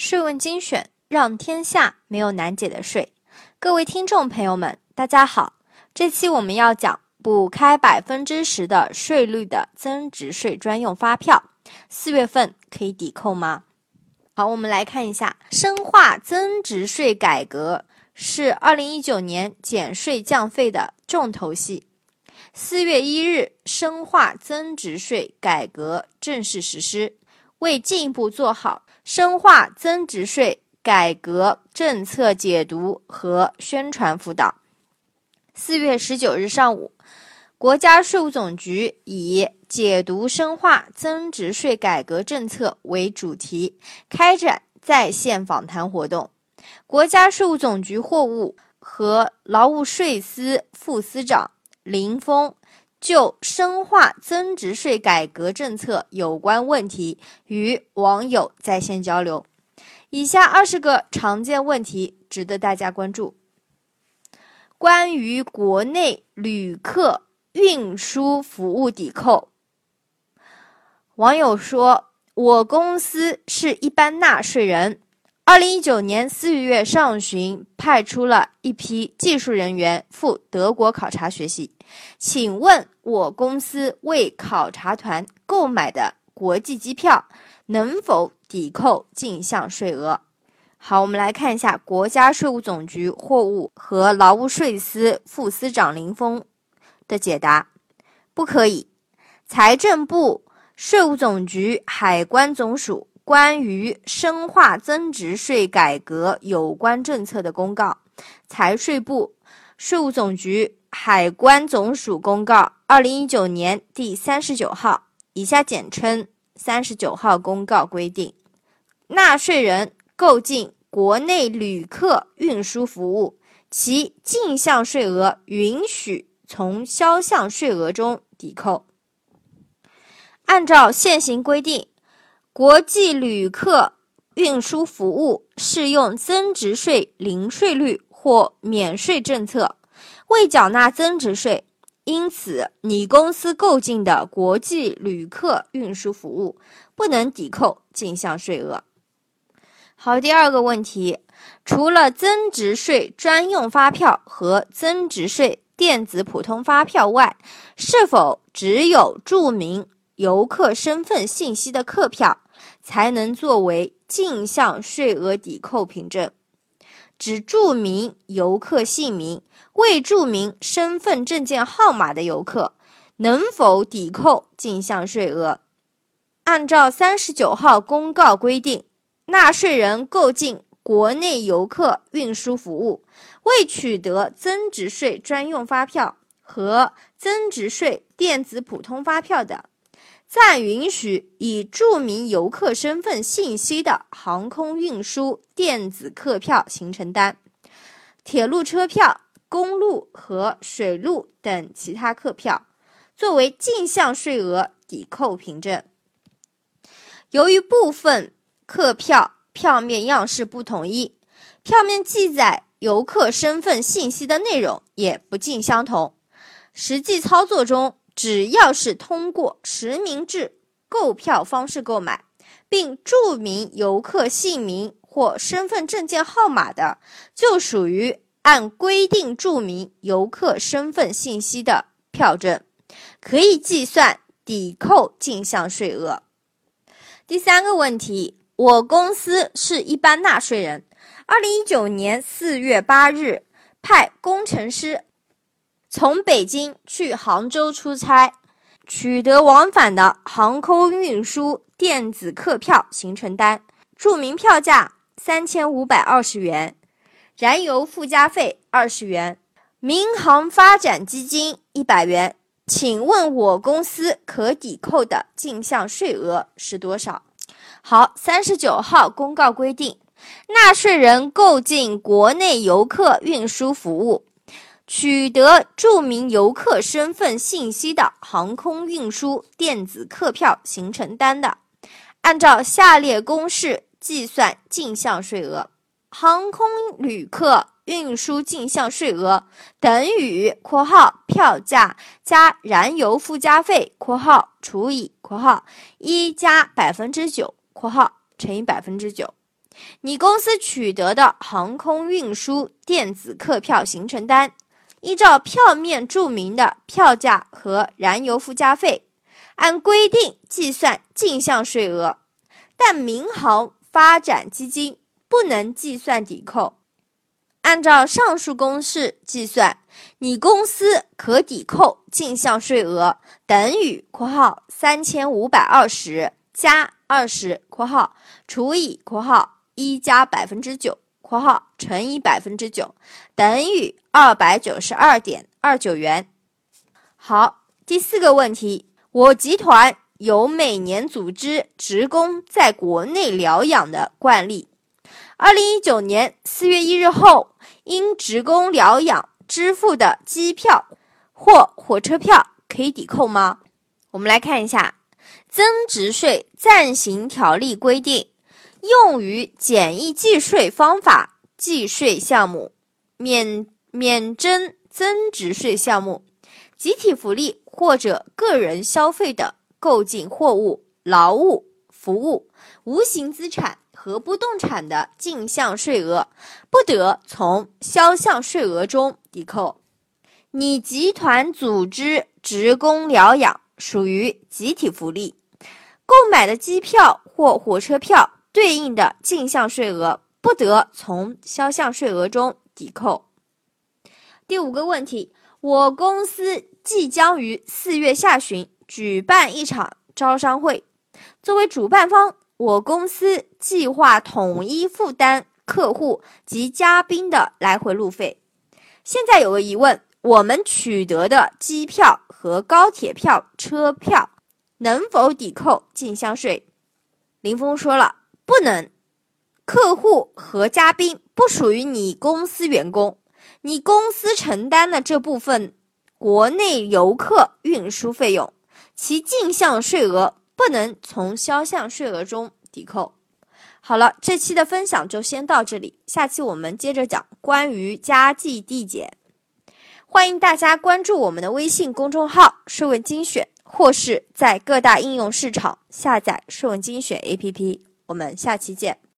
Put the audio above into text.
税问精选，让天下没有难解的税。各位听众朋友们，大家好。这期我们要讲补开百分之十的税率的增值税专用发票，四月份可以抵扣吗？好，我们来看一下，深化增值税改革是二零一九年减税降费的重头戏。四月一日，深化增值税改革正式实施。为进一步做好深化增值税改革政策解读和宣传辅导，四月十九日上午，国家税务总局以“解读深化增值税改革政策”为主题，开展在线访谈活动。国家税务总局货物和劳务税司副司长林峰。就深化增值税改革政策有关问题与网友在线交流。以下二十个常见问题值得大家关注：关于国内旅客运输服务抵扣，网友说：“我公司是一般纳税人。”二零一九年四月上旬，派出了一批技术人员赴德国考察学习。请问我公司为考察团购买的国际机票能否抵扣进项税额？好，我们来看一下国家税务总局货物和劳务税司副司长林峰的解答：不可以。财政部、税务总局、海关总署。关于深化增值税改革有关政策的公告，财税部、税务总局、海关总署公告二零一九年第三十九号（以下简称三十九号公告）规定，纳税人购进国内旅客运输服务，其进项税额允许从销项税额中抵扣。按照现行规定。国际旅客运输服务适用增值税零税率或免税政策，未缴纳增值税，因此你公司购进的国际旅客运输服务不能抵扣进项税额。好，第二个问题，除了增值税专用发票和增值税电子普通发票外，是否只有注明？游客身份信息的客票才能作为进项税额抵扣凭证，只注明游客姓名、未注明身份证件号码的游客能否抵扣进项税额？按照三十九号公告规定，纳税人购进国内游客运输服务，未取得增值税专用发票和增值税电子普通发票的。暂允许以注明游客身份信息的航空运输电子客票行程单、铁路车票、公路和水路等其他客票作为进项税额抵扣凭证。由于部分客票票面样式不统一，票面记载游客身份信息的内容也不尽相同，实际操作中。只要是通过实名制购票方式购买，并注明游客姓名或身份证件号码的，就属于按规定注明游客身份信息的票证，可以计算抵扣进项税额。第三个问题，我公司是一般纳税人，二零一九年四月八日派工程师。从北京去杭州出差，取得往返的航空运输电子客票行程单，注明票价三千五百二十元，燃油附加费二十元，民航发展基金一百元。请问我公司可抵扣的进项税额是多少？好，三十九号公告规定，纳税人购进国内游客运输服务。取得著名游客身份信息的航空运输电子客票行程单的，按照下列公式计算进项税额：航空旅客运输进项税额等于（括号票价加燃油附加费）（括号除以括号一加百分之九）（括号乘以百分之九）。你公司取得的航空运输电子客票行程单，依照票面注明的票价和燃油附加费，按规定计算进项税额，但民航发展基金不能计算抵扣。按照上述公式计算，你公司可抵扣进项税额等于（括号三千五百二十加二十括号除以括号一加百分之九括号乘以百分之九）等于二百九十二点二九元。好，第四个问题，我集团有每年组织职工在国内疗养的惯例。二零一九年四月一日后，因职工疗养支付的机票或火车票可以抵扣吗？我们来看一下《增值税暂行条例》规定，用于简易计税方法计税项目，免免征增值税项目，集体福利或者个人消费的购进货物、劳务、服务、无形资产。和不动产的进项税额不得从销项税额中抵扣。你集团组织职工疗养属于集体福利，购买的机票或火车票对应的进项税额不得从销项税额中抵扣。第五个问题，我公司即将于四月下旬举办一场招商会，作为主办方。我公司计划统一负担客户及嘉宾的来回路费。现在有个疑问：我们取得的机票和高铁票、车票能否抵扣进项税？林峰说了，不能。客户和嘉宾不属于你公司员工，你公司承担的这部分国内游客运输费用，其进项税额。不能从销项税额中抵扣。好了，这期的分享就先到这里，下期我们接着讲关于加计递减。欢迎大家关注我们的微信公众号“税问精选”，或是在各大应用市场下载“税问精选 ”APP。我们下期见。